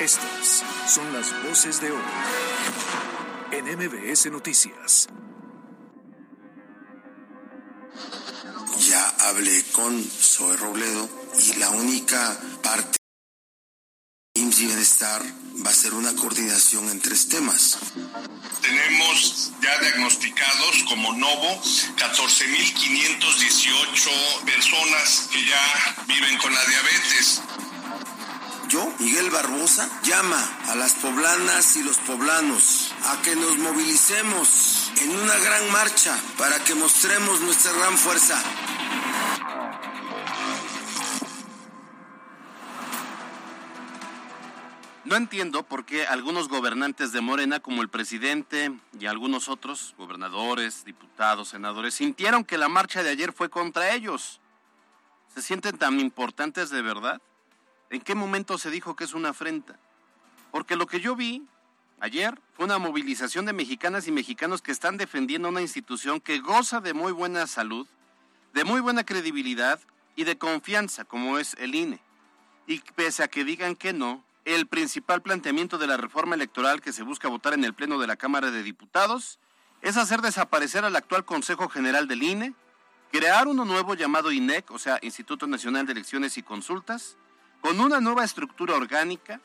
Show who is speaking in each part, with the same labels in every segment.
Speaker 1: Estas son las voces de hoy en MBS Noticias.
Speaker 2: Ya hablé con Zoe Robledo y la única parte IMSS y Bienestar va a ser una coordinación en tres temas.
Speaker 3: Tenemos ya diagnosticados como Novo 14.518 personas que ya viven con la diabetes.
Speaker 2: Yo, Miguel Barbosa, llama a las poblanas y los poblanos a que nos movilicemos en una gran marcha para que mostremos nuestra gran fuerza.
Speaker 4: No entiendo por qué algunos gobernantes de Morena, como el presidente y algunos otros, gobernadores, diputados, senadores, sintieron que la marcha de ayer fue contra ellos. ¿Se sienten tan importantes de verdad? ¿En qué momento se dijo que es una afrenta? Porque lo que yo vi ayer fue una movilización de mexicanas y mexicanos que están defendiendo una institución que goza de muy buena salud, de muy buena credibilidad y de confianza, como es el INE. Y pese a que digan que no, el principal planteamiento de la reforma electoral que se busca votar en el Pleno de la Cámara de Diputados es hacer desaparecer al actual Consejo General del INE, crear uno nuevo llamado INEC, o sea, Instituto Nacional de Elecciones y Consultas, con una nueva estructura orgánica,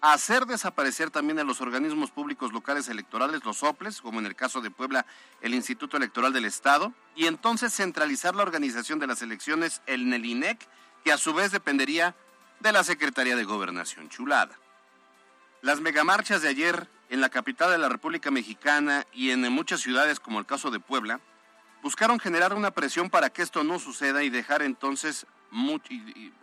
Speaker 4: hacer desaparecer también a los organismos públicos locales electorales, los OPLES, como en el caso de Puebla, el Instituto Electoral del Estado, y entonces centralizar la organización de las elecciones el INEC, que a su vez dependería de la Secretaría de Gobernación Chulada. Las megamarchas de ayer en la capital de la República Mexicana y en muchas ciudades como el caso de Puebla, buscaron generar una presión para que esto no suceda y dejar entonces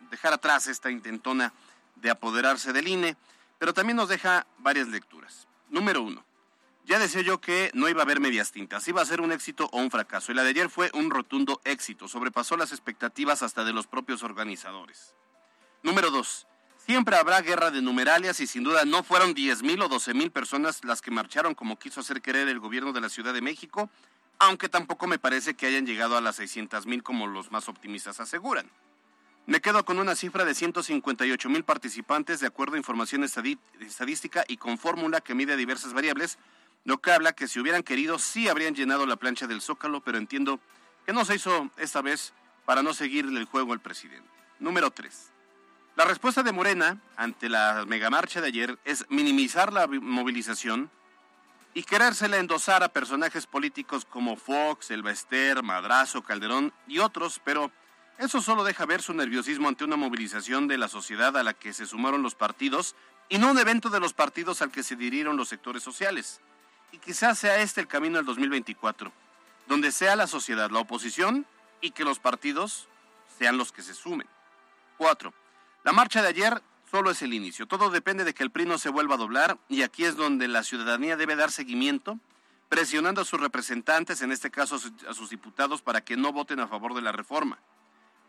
Speaker 4: dejar atrás esta intentona de apoderarse del INE, pero también nos deja varias lecturas. Número uno, ya decía yo que no iba a haber medias tintas, iba a ser un éxito o un fracaso, y la de ayer fue un rotundo éxito, sobrepasó las expectativas hasta de los propios organizadores. Número dos, siempre habrá guerra de numeralias y sin duda no fueron 10 mil o 12 mil personas las que marcharon como quiso hacer querer el gobierno de la Ciudad de México, aunque tampoco me parece que hayan llegado a las 600 mil como los más optimistas aseguran. Me quedo con una cifra de 158 mil participantes de acuerdo a información estadística y con fórmula que mide diversas variables, lo que habla que si hubieran querido sí habrían llenado la plancha del Zócalo, pero entiendo que no se hizo esta vez para no seguirle el juego al presidente. Número 3. La respuesta de Morena ante la megamarcha de ayer es minimizar la movilización y querérsela endosar a personajes políticos como Fox, El Bester, Madrazo, Calderón y otros, pero eso solo deja ver su nerviosismo ante una movilización de la sociedad a la que se sumaron los partidos y no un evento de los partidos al que se dirigieron los sectores sociales. Y quizás sea este el camino del 2024, donde sea la sociedad la oposición y que los partidos sean los que se sumen. Cuatro, la marcha de ayer solo es el inicio. Todo depende de que el PRI no se vuelva a doblar y aquí es donde la ciudadanía debe dar seguimiento, presionando a sus representantes, en este caso a sus diputados, para que no voten a favor de la reforma.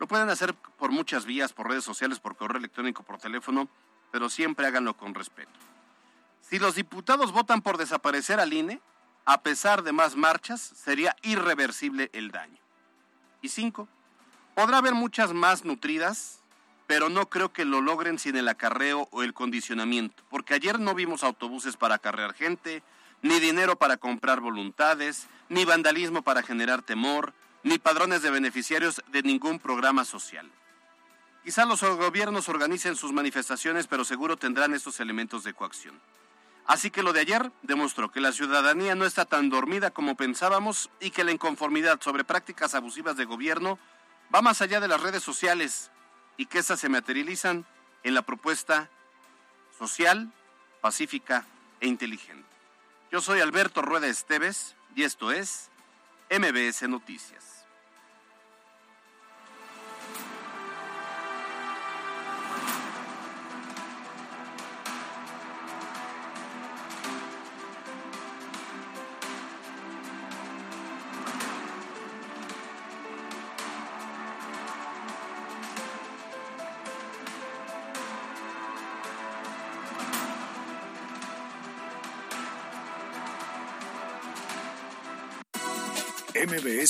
Speaker 4: Lo pueden hacer por muchas vías, por redes sociales, por correo electrónico, por teléfono, pero siempre háganlo con respeto. Si los diputados votan por desaparecer al INE, a pesar de más marchas, sería irreversible el daño. Y cinco, podrá haber muchas más nutridas, pero no creo que lo logren sin el acarreo o el condicionamiento, porque ayer no vimos autobuses para acarrear gente, ni dinero para comprar voluntades, ni vandalismo para generar temor, ni padrones de beneficiarios de ningún programa social. Quizá los gobiernos organicen sus manifestaciones, pero seguro tendrán estos elementos de coacción. Así que lo de ayer demostró que la ciudadanía no está tan dormida como pensábamos y que la inconformidad sobre prácticas abusivas de gobierno va más allá de las redes sociales y que éstas se materializan en la propuesta social, pacífica e inteligente. Yo soy Alberto Rueda Esteves y esto es MBS Noticias.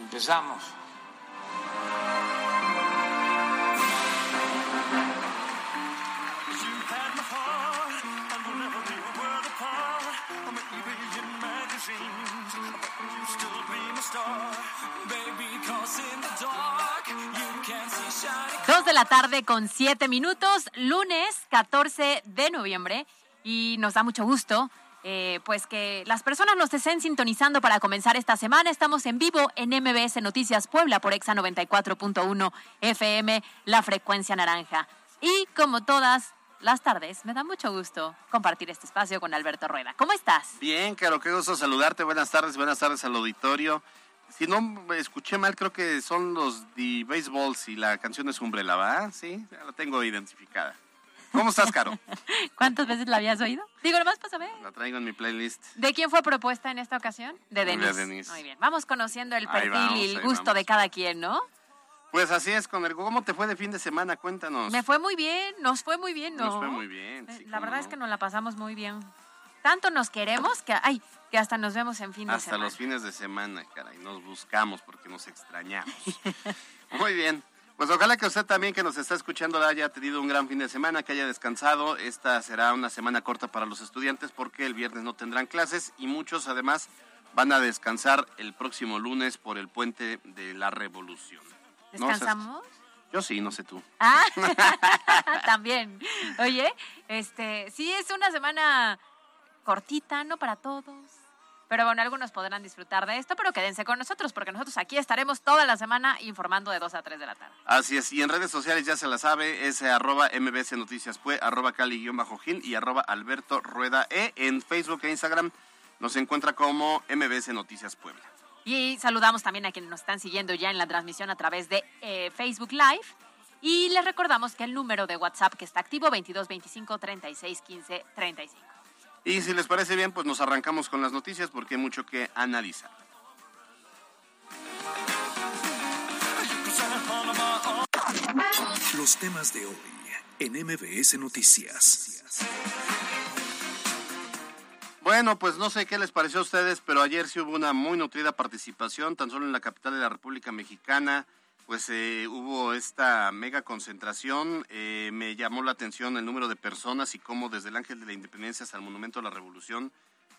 Speaker 5: Empezamos.
Speaker 6: Dos de la tarde con siete minutos, lunes 14 de noviembre, y nos da mucho gusto. Eh, pues que las personas nos estén sintonizando para comenzar esta semana. Estamos en vivo en MBS Noticias Puebla por Exa 94.1 FM, la frecuencia naranja. Y como todas las tardes, me da mucho gusto compartir este espacio con Alberto Rueda. ¿Cómo estás?
Speaker 4: Bien, Caro, qué gusto saludarte. Buenas tardes, buenas tardes al auditorio. Si no me escuché mal, creo que son los The Baseballs y la canción es Umbrella, ¿va? Sí, ya la tengo identificada. ¿Cómo estás, Caro?
Speaker 6: ¿Cuántas veces la habías oído? Digo, nomás para saber.
Speaker 4: La traigo en mi playlist.
Speaker 6: ¿De quién fue propuesta en esta ocasión? De
Speaker 4: De
Speaker 6: Denise.
Speaker 4: Denise.
Speaker 6: Muy bien. Vamos conociendo el perfil
Speaker 4: vamos,
Speaker 6: y el gusto
Speaker 4: vamos.
Speaker 6: de cada quien, ¿no?
Speaker 4: Pues así es, con el ¿cómo te fue de fin de semana? Cuéntanos.
Speaker 6: Me fue muy bien, nos fue muy bien, ¿no?
Speaker 4: Nos fue muy bien.
Speaker 6: Eh,
Speaker 4: sí,
Speaker 6: la verdad
Speaker 4: no.
Speaker 6: es que nos la pasamos muy bien. Tanto nos queremos que, ay, que hasta nos vemos en fin de
Speaker 4: Hasta
Speaker 6: semana.
Speaker 4: los fines de semana, caray. Nos buscamos porque nos extrañamos. Muy bien. Pues ojalá que usted también que nos está escuchando haya tenido un gran fin de semana, que haya descansado. Esta será una semana corta para los estudiantes porque el viernes no tendrán clases y muchos además van a descansar el próximo lunes por el puente de la Revolución. No
Speaker 6: ¿Descansamos?
Speaker 4: yo sí, no sé tú.
Speaker 6: Ah, también. Oye, este, sí es una semana cortita, no para todos. Pero bueno, algunos podrán disfrutar de esto, pero quédense con nosotros porque nosotros aquí estaremos toda la semana informando de 2 a 3 de la tarde.
Speaker 4: Así es, y en redes sociales ya se la sabe, es eh, arroba mbc noticias pue, arroba cali-gil y arroba alberto rueda e. En Facebook e Instagram nos encuentra como mbc noticias puebla.
Speaker 6: Y saludamos también a quienes nos están siguiendo ya en la transmisión a través de eh, Facebook Live. Y les recordamos que el número de WhatsApp que está activo 22 25 36 15 35.
Speaker 4: Y si les parece bien, pues nos arrancamos con las noticias porque hay mucho que analizar.
Speaker 1: Los temas de hoy en MBS Noticias.
Speaker 4: Bueno, pues no sé qué les pareció a ustedes, pero ayer sí hubo una muy nutrida participación, tan solo en la capital de la República Mexicana, pues eh, hubo esta mega concentración. Eh, me llamó la atención el número de personas y cómo desde el Ángel de la Independencia hasta el Monumento a la Revolución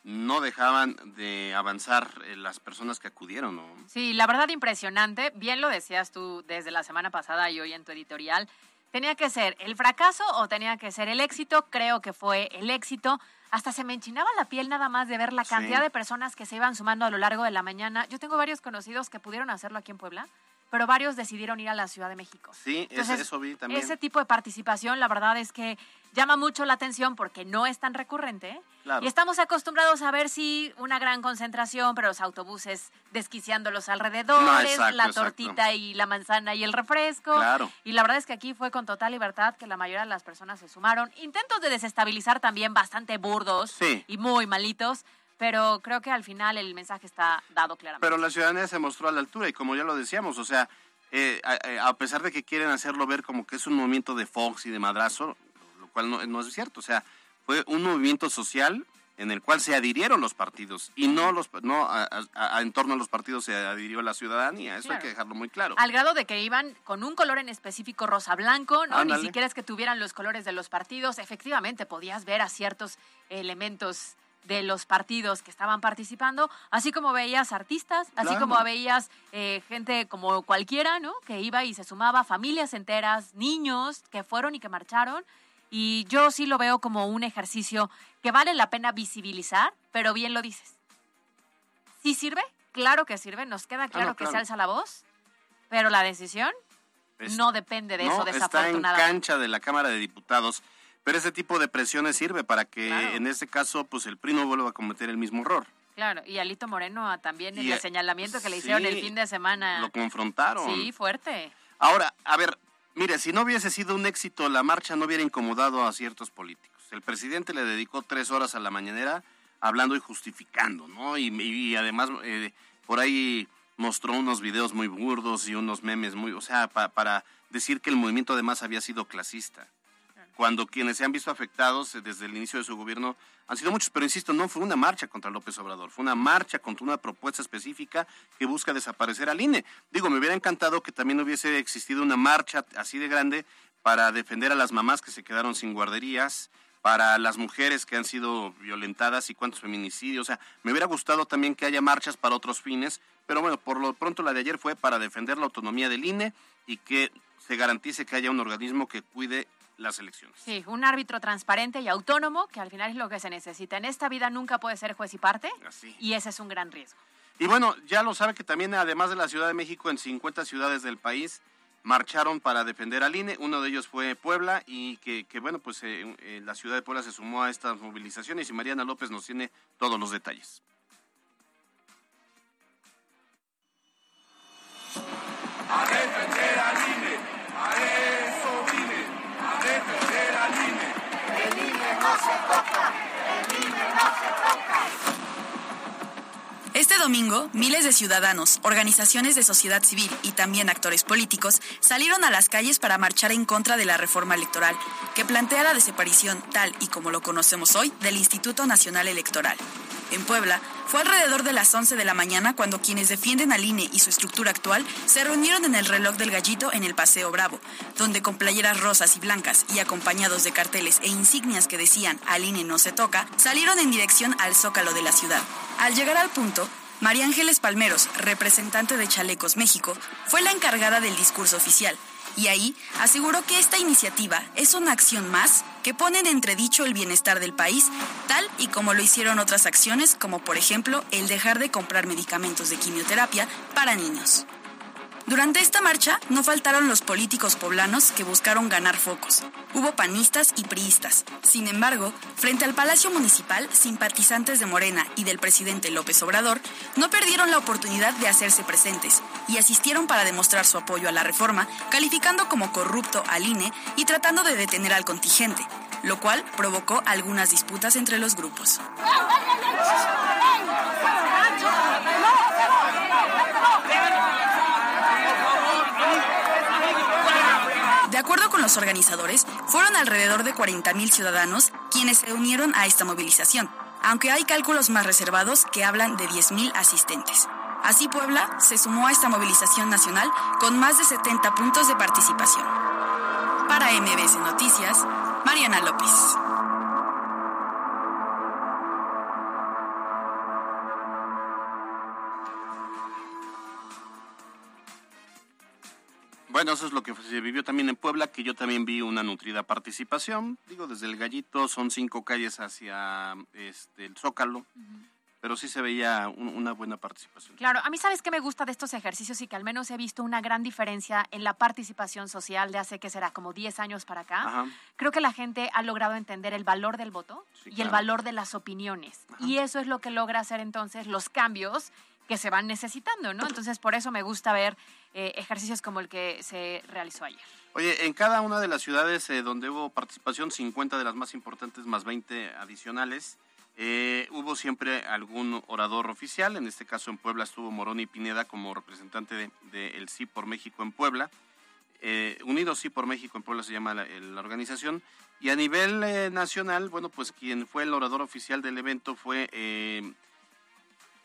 Speaker 4: no dejaban de avanzar eh, las personas que acudieron, ¿no?
Speaker 6: Sí, la verdad impresionante. Bien lo decías tú desde la semana pasada y hoy en tu editorial. ¿Tenía que ser el fracaso o tenía que ser el éxito? Creo que fue el éxito. Hasta se me enchinaba la piel nada más de ver la
Speaker 4: Sí.
Speaker 6: cantidad de personas que se iban sumando a lo largo de la mañana. Yo tengo varios conocidos que pudieron hacerlo aquí en Puebla, pero varios decidieron ir a la Ciudad de México.
Speaker 4: Sí, ese-
Speaker 6: Entonces,
Speaker 4: eso vi también.
Speaker 6: Ese tipo de participación, la verdad es que llama mucho la atención porque no es tan recurrente.
Speaker 4: Claro.
Speaker 6: Y estamos acostumbrados a ver sí una gran concentración, pero los autobuses desquiciando los alrededores,
Speaker 4: No, exacto,
Speaker 6: la
Speaker 4: exacto.
Speaker 6: tortita y la manzana y el refresco.
Speaker 4: Claro.
Speaker 6: Y la verdad es que aquí fue con total libertad que la mayoría de las personas se sumaron. Intentos de desestabilizar también bastante burdos
Speaker 4: Sí.
Speaker 6: y muy malitos, pero creo que al final el mensaje está dado claramente.
Speaker 4: Pero la ciudadanía se mostró a la altura y como ya lo decíamos, o sea, eh, a, a pesar de que quieren hacerlo ver como que es un movimiento de Fox y de madrazo, lo cual no, no es cierto, o sea, fue un movimiento social en el cual se adhirieron los partidos y no los no a, en torno a los partidos se adhirió la ciudadanía, eso hay que dejarlo muy claro.
Speaker 6: Al grado de que iban con un color en específico rosa blanco, ¿no?
Speaker 4: Ándale.
Speaker 6: Ni siquiera es que tuvieran los colores de los partidos. Efectivamente, podías ver a ciertos elementos de los partidos que estaban participando, así como veías artistas, así
Speaker 4: Claro.
Speaker 6: como veías eh, gente como cualquiera, ¿no? Que iba y se sumaba, familias enteras, niños que fueron y que marcharon. Y yo sí lo veo como un ejercicio que vale la pena visibilizar, pero bien lo dices. ¿Sí sirve? Claro que sirve, nos queda claro,
Speaker 4: no,
Speaker 6: que
Speaker 4: claro.
Speaker 6: se alza la voz, pero la decisión
Speaker 4: Es-
Speaker 6: no depende de
Speaker 4: no,
Speaker 6: eso,
Speaker 4: está en
Speaker 6: desafortunadamente.
Speaker 4: cancha de la Cámara de Diputados, pero ese tipo de presiones sirve para que
Speaker 6: Claro.
Speaker 4: en este caso pues el PRI no vuelva a cometer el mismo error.
Speaker 6: Claro, y Alito Moreno ah, también
Speaker 4: Y,
Speaker 6: el señalamiento que le
Speaker 4: sí,
Speaker 6: hicieron el fin de semana.
Speaker 4: Lo confrontaron.
Speaker 6: Sí, fuerte.
Speaker 4: Ahora, a ver, mire, si no hubiese sido un éxito, la marcha no hubiera incomodado a ciertos políticos. El presidente le dedicó tres horas a la mañanera hablando y justificando, ¿no? Y, además eh, por ahí mostró unos videos muy burdos y unos memes muy, o sea, para decir que el movimiento además había sido clasista. Cuando quienes se han visto afectados eh, desde el inicio de su gobierno han sido muchos, pero insisto, no fue una marcha contra López Obrador, fue una marcha contra una propuesta específica que busca desaparecer al INE. Digo, me hubiera encantado que también hubiese existido una marcha así de grande para defender a las mamás que se quedaron sin guarderías, para las mujeres que han sido violentadas y cuántos feminicidios. O sea, me hubiera gustado también que haya marchas para otros fines, pero bueno, por lo pronto la de ayer fue para defender la autonomía del INE y que se garantice que haya un organismo que cuide las elecciones.
Speaker 6: Sí, un árbitro transparente y autónomo, que al final es lo que se necesita. En esta vida nunca puede ser juez y parte, y ese es un gran riesgo.
Speaker 4: Y bueno, ya lo sabe que también, además de la Ciudad de México, en 50 ciudades del país marcharon para defender al INE. Uno de ellos fue Puebla y que, bueno, pues eh, eh, la ciudad de Puebla se sumó a estas movilizaciones y Mariana López nos tiene todos los detalles.
Speaker 7: A
Speaker 8: Este domingo, miles de ciudadanos, organizaciones de sociedad civil y también actores políticos salieron a las calles para marchar en contra de la reforma electoral, que plantea la desaparición, tal y como lo conocemos hoy, del Instituto Nacional Electoral. En Puebla, fue alrededor de las 11 de la mañana cuando quienes defienden al INE y su estructura actual se reunieron en el reloj del gallito en el Paseo Bravo, donde con playeras rosas y blancas y acompañados de carteles e insignias que decían al INE no se toca, salieron en dirección al zócalo de la ciudad. Al llegar al punto, María Ángeles Palmeros, representante de Chalecos México, fue la encargada del discurso oficial y ahí aseguró que esta iniciativa es una acción más que pone en entredicho el bienestar del país, tal y como lo hicieron otras acciones como por ejemplo el dejar de comprar medicamentos de quimioterapia para niños. Durante esta marcha no faltaron los políticos poblanos que buscaron ganar focos. Hubo panistas y priistas. Sin embargo, frente al Palacio Municipal, simpatizantes de Morena y del presidente López Obrador no perdieron la oportunidad de hacerse presentes y asistieron para demostrar su apoyo a la reforma, calificando como corrupto al INE y tratando de detener al contingente, lo cual provocó algunas disputas entre los grupos. Acuerdo con los organizadores, fueron alrededor de 40.000 ciudadanos quienes se unieron a esta movilización, aunque hay cálculos más reservados que hablan de 10.000 asistentes. Así Puebla se sumó a esta movilización nacional con más de 70 puntos de participación. Para MBS Noticias, Mariana López.
Speaker 4: Bueno, eso es lo que se vivió también en Puebla, que yo también vi una nutrida participación. Digo, desde el Gallito son cinco calles hacia este, el Zócalo. Pero sí se veía una buena participación.
Speaker 6: Claro, a mí sabes qué me gusta de estos ejercicios y que al menos he visto una gran diferencia en la participación social de hace que será como 10 años para acá. Creo que la gente ha logrado entender el valor del voto y el valor de las opiniones. Y eso es lo que logra hacer entonces los cambios que se van necesitando, ¿no? Entonces, por eso me gusta ver eh, ejercicios como el que se realizó ayer.
Speaker 4: Oye, en cada una de las ciudades eh, donde hubo participación, 50 de las más importantes más 20 adicionales, eh, hubo siempre algún orador oficial, en este caso en Puebla estuvo Moroni Pineda como representante del de, Sí por México en Puebla. Unidos Sí por México en Puebla se llama la, la organización. Y a nivel nacional, bueno, pues quien fue el orador oficial del evento fue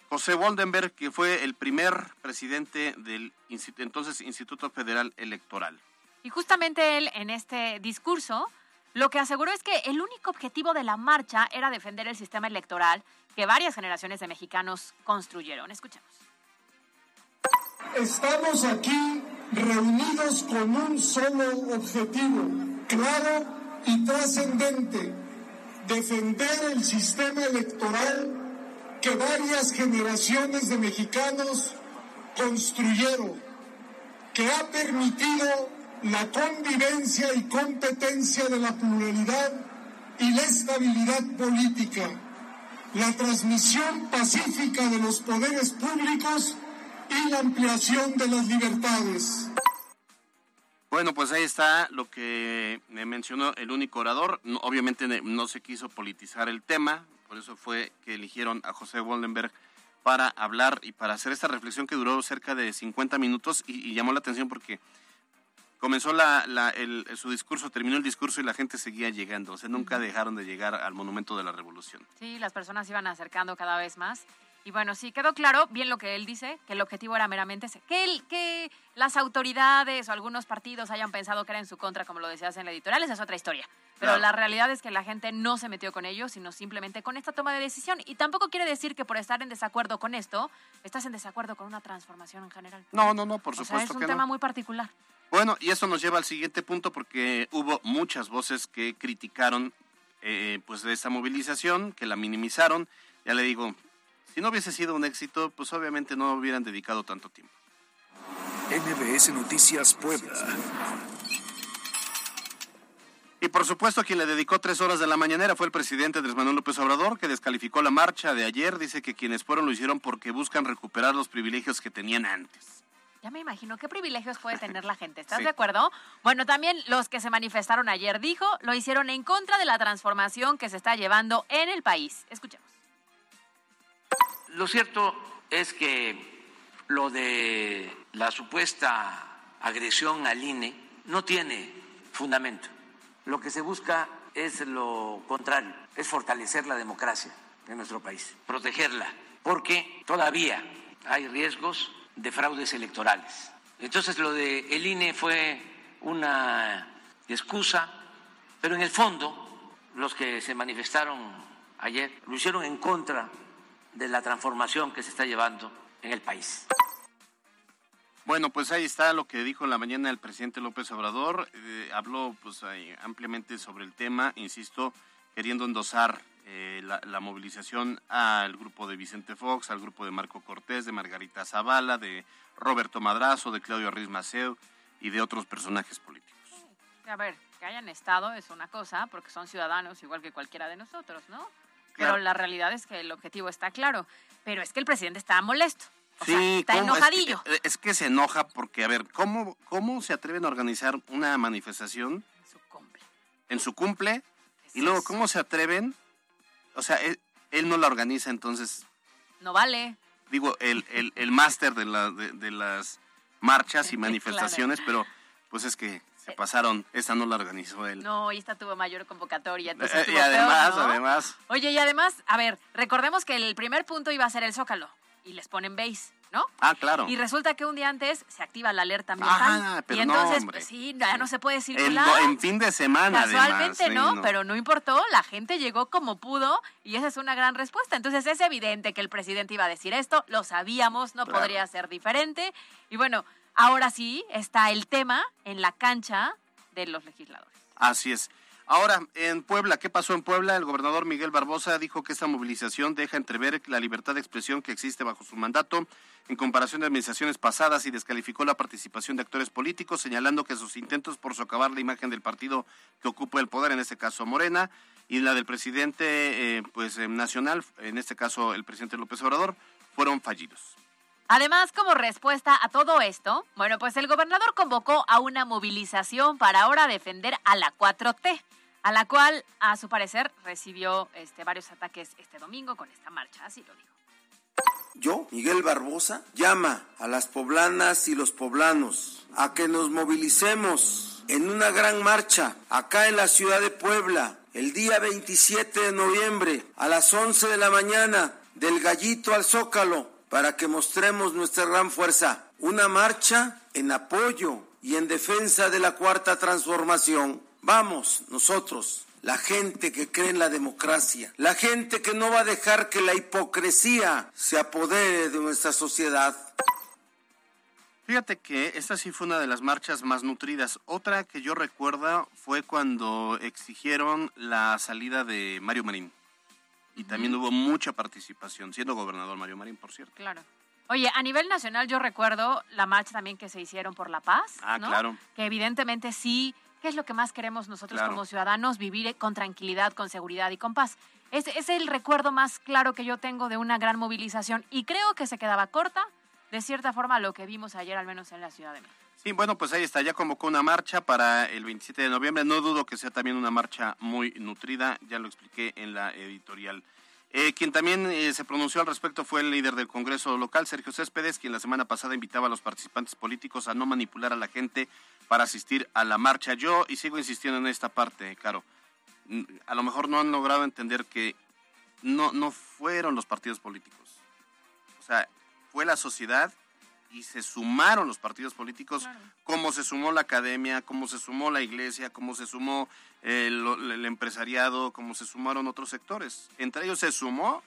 Speaker 4: José Woldenberg, que fue el primer presidente del entonces Instituto Federal Electoral.
Speaker 6: Y justamente él en este discurso lo que aseguró es que el único objetivo de la marcha era defender el sistema electoral que varias generaciones de mexicanos construyeron. Escuchemos.
Speaker 9: Estamos aquí reunidos con un solo objetivo, claro y trascendente, defender el sistema electoral que varias generaciones de mexicanos construyeron, que ha permitido la convivencia y competencia de la pluralidad y la estabilidad política, la transmisión pacífica de los poderes públicos y la ampliación de las libertades.
Speaker 4: Bueno, pues ahí está lo que me mencionó el único orador. Obviamente no se quiso politizar el tema, por eso fue que eligieron a José Woldenberg para hablar y para hacer esta reflexión que duró cerca de 50 minutos y, y llamó la atención porque comenzó la, la, el, su discurso, terminó el discurso y la gente seguía llegando. O sea, nunca dejaron de llegar al Monumento de la Revolución.
Speaker 6: Sí, las personas iban acercando cada vez más. Y bueno, sí, quedó claro, bien lo que él dice, que el objetivo era meramente ese. Que, el, que las autoridades o algunos partidos hayan pensado que era en su contra, como lo decías en la editorial, esa es otra historia. Pero
Speaker 4: Claro.
Speaker 6: la realidad es que la gente no se metió con ellos, sino simplemente con esta toma de decisión. Y tampoco quiere decir que por estar en desacuerdo con esto, estás en desacuerdo con una transformación en general.
Speaker 4: No, no, no, por
Speaker 6: o sea,
Speaker 4: supuesto
Speaker 6: es un
Speaker 4: que
Speaker 6: tema
Speaker 4: no.
Speaker 6: muy particular.
Speaker 4: Bueno, y eso nos lleva al siguiente punto porque hubo muchas voces que criticaron eh, pues de esta movilización, que la minimizaron. Ya le digo, si no hubiese sido un éxito, pues obviamente no hubieran dedicado tanto tiempo.
Speaker 1: MBS Noticias Puebla.
Speaker 4: Y por supuesto, quien le dedicó tres horas de la mañanera fue el presidente Andrés Manuel López Obrador, que descalificó la marcha de ayer. Dice que quienes fueron lo hicieron porque buscan recuperar los privilegios que tenían antes.
Speaker 6: Ya me imagino qué privilegios puede tener la gente. ¿Estás
Speaker 4: Sí.
Speaker 6: de acuerdo? Bueno, también los que se manifestaron ayer, dijo, lo hicieron en contra de la transformación que se está llevando en el país. Escuchemos.
Speaker 5: Lo cierto es que lo de la supuesta agresión al INE no tiene fundamento. Lo que se busca es lo contrario, es fortalecer la democracia en nuestro país, protegerla, porque todavía hay riesgos de fraudes electorales. Entonces lo de el INE fue una excusa, pero en el fondo los que se manifestaron ayer lo hicieron en contra de la transformación que se está llevando en el país.
Speaker 4: Bueno, pues ahí está lo que dijo en la mañana el presidente López Obrador. Eh, habló pues ahí ampliamente sobre el tema, insisto, queriendo endosar eh, la, la movilización al grupo de Vicente Fox, al grupo de Marco Cortés, de Margarita Zavala, de Roberto Madrazo, de Claudio Ruiz Maceo y de otros personajes políticos.
Speaker 6: A ver, que hayan estado es una cosa, porque son ciudadanos igual que cualquiera de nosotros, ¿no? Pero la realidad es que el objetivo está claro. Pero es que el presidente está molesto. O sea,
Speaker 4: Sí,
Speaker 6: está
Speaker 4: ¿cómo? Es que-
Speaker 6: enojadillo.
Speaker 4: Es que, se enoja porque, a ver, ¿cómo, ¿cómo se atreven a organizar una manifestación
Speaker 6: Su cumple.
Speaker 4: en su cumple?
Speaker 6: ¿Qué
Speaker 4: Y luego,
Speaker 6: eso?
Speaker 4: ¿cómo se atreven? O sea, él, él no la organiza, entonces,
Speaker 6: No vale.
Speaker 4: digo, el, el, el máster de, la, de, de las marchas y
Speaker 6: Claro.
Speaker 4: manifestaciones, pero pues es que se pasaron, esta no la organizó él.
Speaker 6: No, y esta tuvo mayor convocatoria.
Speaker 4: Eh, y
Speaker 6: peor,
Speaker 4: además,
Speaker 6: ¿no?
Speaker 4: además,
Speaker 6: Oye, y además, a ver, recordemos que el primer punto iba a ser el Zócalo. Y les ponen base, ¿no?
Speaker 4: ah, claro,
Speaker 6: Y resulta que un día antes se activa la alerta ambiental.
Speaker 4: Ah, pero
Speaker 6: y
Speaker 4: no,
Speaker 6: entonces, pues sí, ya no se puede circular.
Speaker 4: en fin de semana,
Speaker 6: Casualmente
Speaker 4: además,
Speaker 6: no,
Speaker 4: sí,
Speaker 6: pero no importó, la gente llegó como pudo y esa es una gran respuesta. Entonces es evidente que el presidente iba a decir esto, lo sabíamos, no
Speaker 4: Claro.
Speaker 6: podría ser diferente. Y bueno, ahora sí está el tema en la cancha de los legisladores.
Speaker 4: Así es. Ahora, en Puebla, ¿qué pasó en Puebla? El gobernador Miguel Barbosa dijo que esta movilización deja entrever la libertad de expresión que existe bajo su mandato en comparación de administraciones pasadas y descalificó la participación de actores políticos, señalando que sus intentos por socavar la imagen del partido que ocupa el poder, en este caso Morena, y la del presidente eh, pues eh, nacional, en este caso el presidente López Obrador, fueron fallidos.
Speaker 6: Además, como respuesta a todo esto, bueno, pues el gobernador convocó a una movilización para ahora defender a la 4T, a la cual, a su parecer, recibió este, varios ataques este domingo con esta marcha, así lo dijo.
Speaker 2: Yo, Miguel Barbosa, llama a las poblanas y los poblanos a que nos movilicemos en una gran marcha acá en la ciudad de Puebla el día 27 de noviembre a las 11 de la mañana del gallito al zócalo para que mostremos nuestra gran fuerza. Una marcha en apoyo y en defensa de la cuarta transformación. Vamos, nosotros, la gente que cree en la democracia, la gente que no va a dejar que la hipocresía se apodere de nuestra sociedad.
Speaker 4: Fíjate que esta sí fue una de las marchas más nutridas. Otra que yo recuerdo fue cuando exigieron la salida de Mario Marín. Y también hubo mucha participación, siendo gobernador Mario Marín, por cierto.
Speaker 6: Claro. Oye, a nivel nacional yo recuerdo la marcha también que se hicieron por la paz,
Speaker 4: Ah,
Speaker 6: ¿no?
Speaker 4: claro.
Speaker 6: Que evidentemente sí, ¿qué es lo que más queremos nosotros
Speaker 4: Claro.
Speaker 6: como ciudadanos? Vivir con tranquilidad, con seguridad y con paz. Es, es el recuerdo más claro que yo tengo de una gran movilización y creo que se quedaba corta, de cierta forma, lo que vimos ayer, al menos en la Ciudad de México.
Speaker 4: Sí, bueno, pues ahí está, ya convocó una marcha para el 27 de noviembre. No dudo que sea también una marcha muy nutrida, ya lo expliqué en la editorial. Eh, quien también eh, se pronunció al respecto fue el líder del Congreso local, Sergio Céspedes, quien la semana pasada invitaba a los participantes políticos a no manipular a la gente para asistir a la marcha. Yo, y sigo insistiendo en esta parte, Caro, a lo mejor no han logrado entender que no, no fueron los partidos políticos. O sea, fue la sociedad y se sumaron los partidos políticos, como se sumó la academia, como se sumó la iglesia, como se sumó el, empresariado, como se sumaron otros sectores. Entre ellos se sumó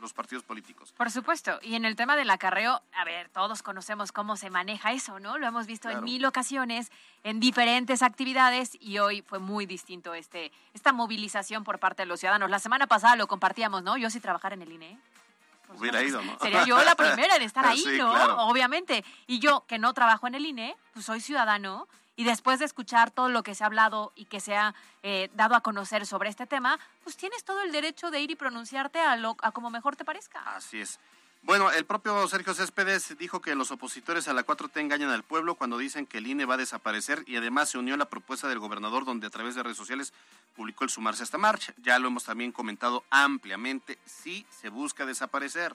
Speaker 4: los partidos políticos.
Speaker 6: Por supuesto. Y en el tema del acarreo, a ver, todos conocemos cómo se maneja eso, ¿no? Lo hemos visto en mil ocasiones, en diferentes actividades, y hoy fue muy distinto este, esta movilización por parte de los ciudadanos. La semana pasada lo compartíamos, ¿no? Yo sí trabajar en el INE.
Speaker 4: Hubiera ido, ¿no?
Speaker 6: Sería yo la primera en estar ahí, ¿no? Obviamente. Y yo, que no trabajo en el INE, pues soy ciudadano, y después de escuchar todo lo que se ha hablado y que se ha eh, dado a conocer sobre este tema, pues tienes todo el derecho de ir y pronunciarte a, lo, a como mejor te parezca.
Speaker 4: Así es. Bueno, el propio Sergio Céspedes dijo que los opositores a la 4T engañan al pueblo cuando dicen que el INE va a desaparecer y además se unió a la propuesta del gobernador donde a través de redes sociales publicó el sumarse a esta marcha. Ya lo hemos también comentado ampliamente, sí se busca desaparecer,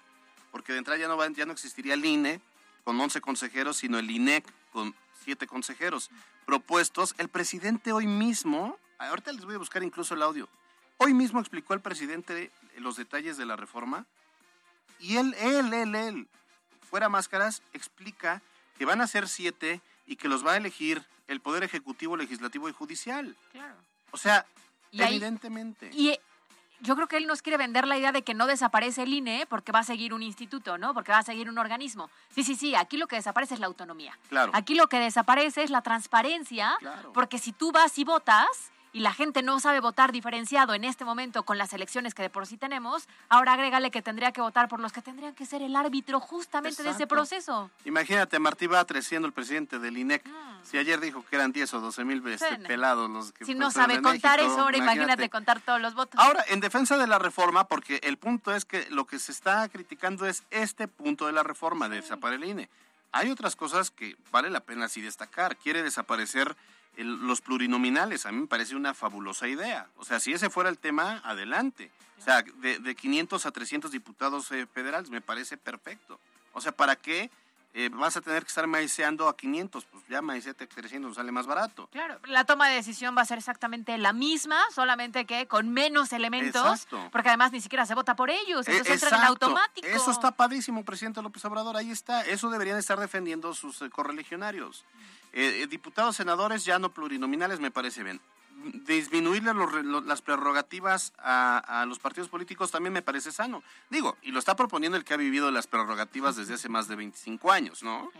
Speaker 4: porque de entrada ya no, ya no existiría el INE con 11 consejeros, sino el INEC con 7 consejeros propuestos. El presidente hoy mismo, ahorita les voy a buscar incluso el audio, hoy mismo explicó el presidente los detalles de la reforma y él, él, él, él, fuera máscaras, explica que van a ser siete y que los va a elegir el Poder Ejecutivo, Legislativo y Judicial. Claro. O sea, evidentemente.
Speaker 6: y yo creo que él nos quiere vender la idea de que no desaparece el INE porque va a seguir un instituto, ¿no? Porque va a seguir un organismo. Sí, sí, sí, aquí lo que desaparece es la autonomía.
Speaker 4: Claro.
Speaker 6: Aquí lo que desaparece es la transparencia, porque si tú vas y votas, y la gente no sabe votar diferenciado en este momento con las elecciones que de por sí tenemos, ahora agrégale que tendría que votar por los que tendrían que ser el árbitro justamente de ese proceso.
Speaker 4: Imagínate, Martí Batres siendo el presidente del INEC. Ah. Si ayer dijo que eran 10 o 12 mil este, pelados los que...
Speaker 6: Si no sabe contar eso, ahora imagínate. contar todos los votos.
Speaker 4: Ahora, en defensa de la reforma, porque el punto es que lo que se está criticando es este punto de la reforma, de desaparecer el INE. Hay otras cosas que vale la pena así destacar. Quiere desaparecer los plurinominales. A mí me parece una fabulosa idea. O sea, si ese fuera el tema, adelante. O sea, de, de 500 a 300 diputados eh, federales me parece perfecto. O sea, ¿para qué eh, vas a tener que estar maiceando a 500? Pues ya maicete a 300 sale más barato.
Speaker 6: Claro, la toma de decisión va a ser exactamente la misma, solamente que con menos elementos. Porque además ni siquiera se vota por ellos, entonces eh, entran en automático.
Speaker 4: Eso está padrísimo, presidente López Obrador, ahí está. Eso deberían estar defendiendo sus correligionarios. Eh, diputados, senadores ya no plurinominales me parece bien. Disminuirle las prerrogativas a, los partidos políticos también me parece sano. Digo, y lo está proponiendo el que ha vivido las prerrogativas desde hace más de 25 años, ¿no?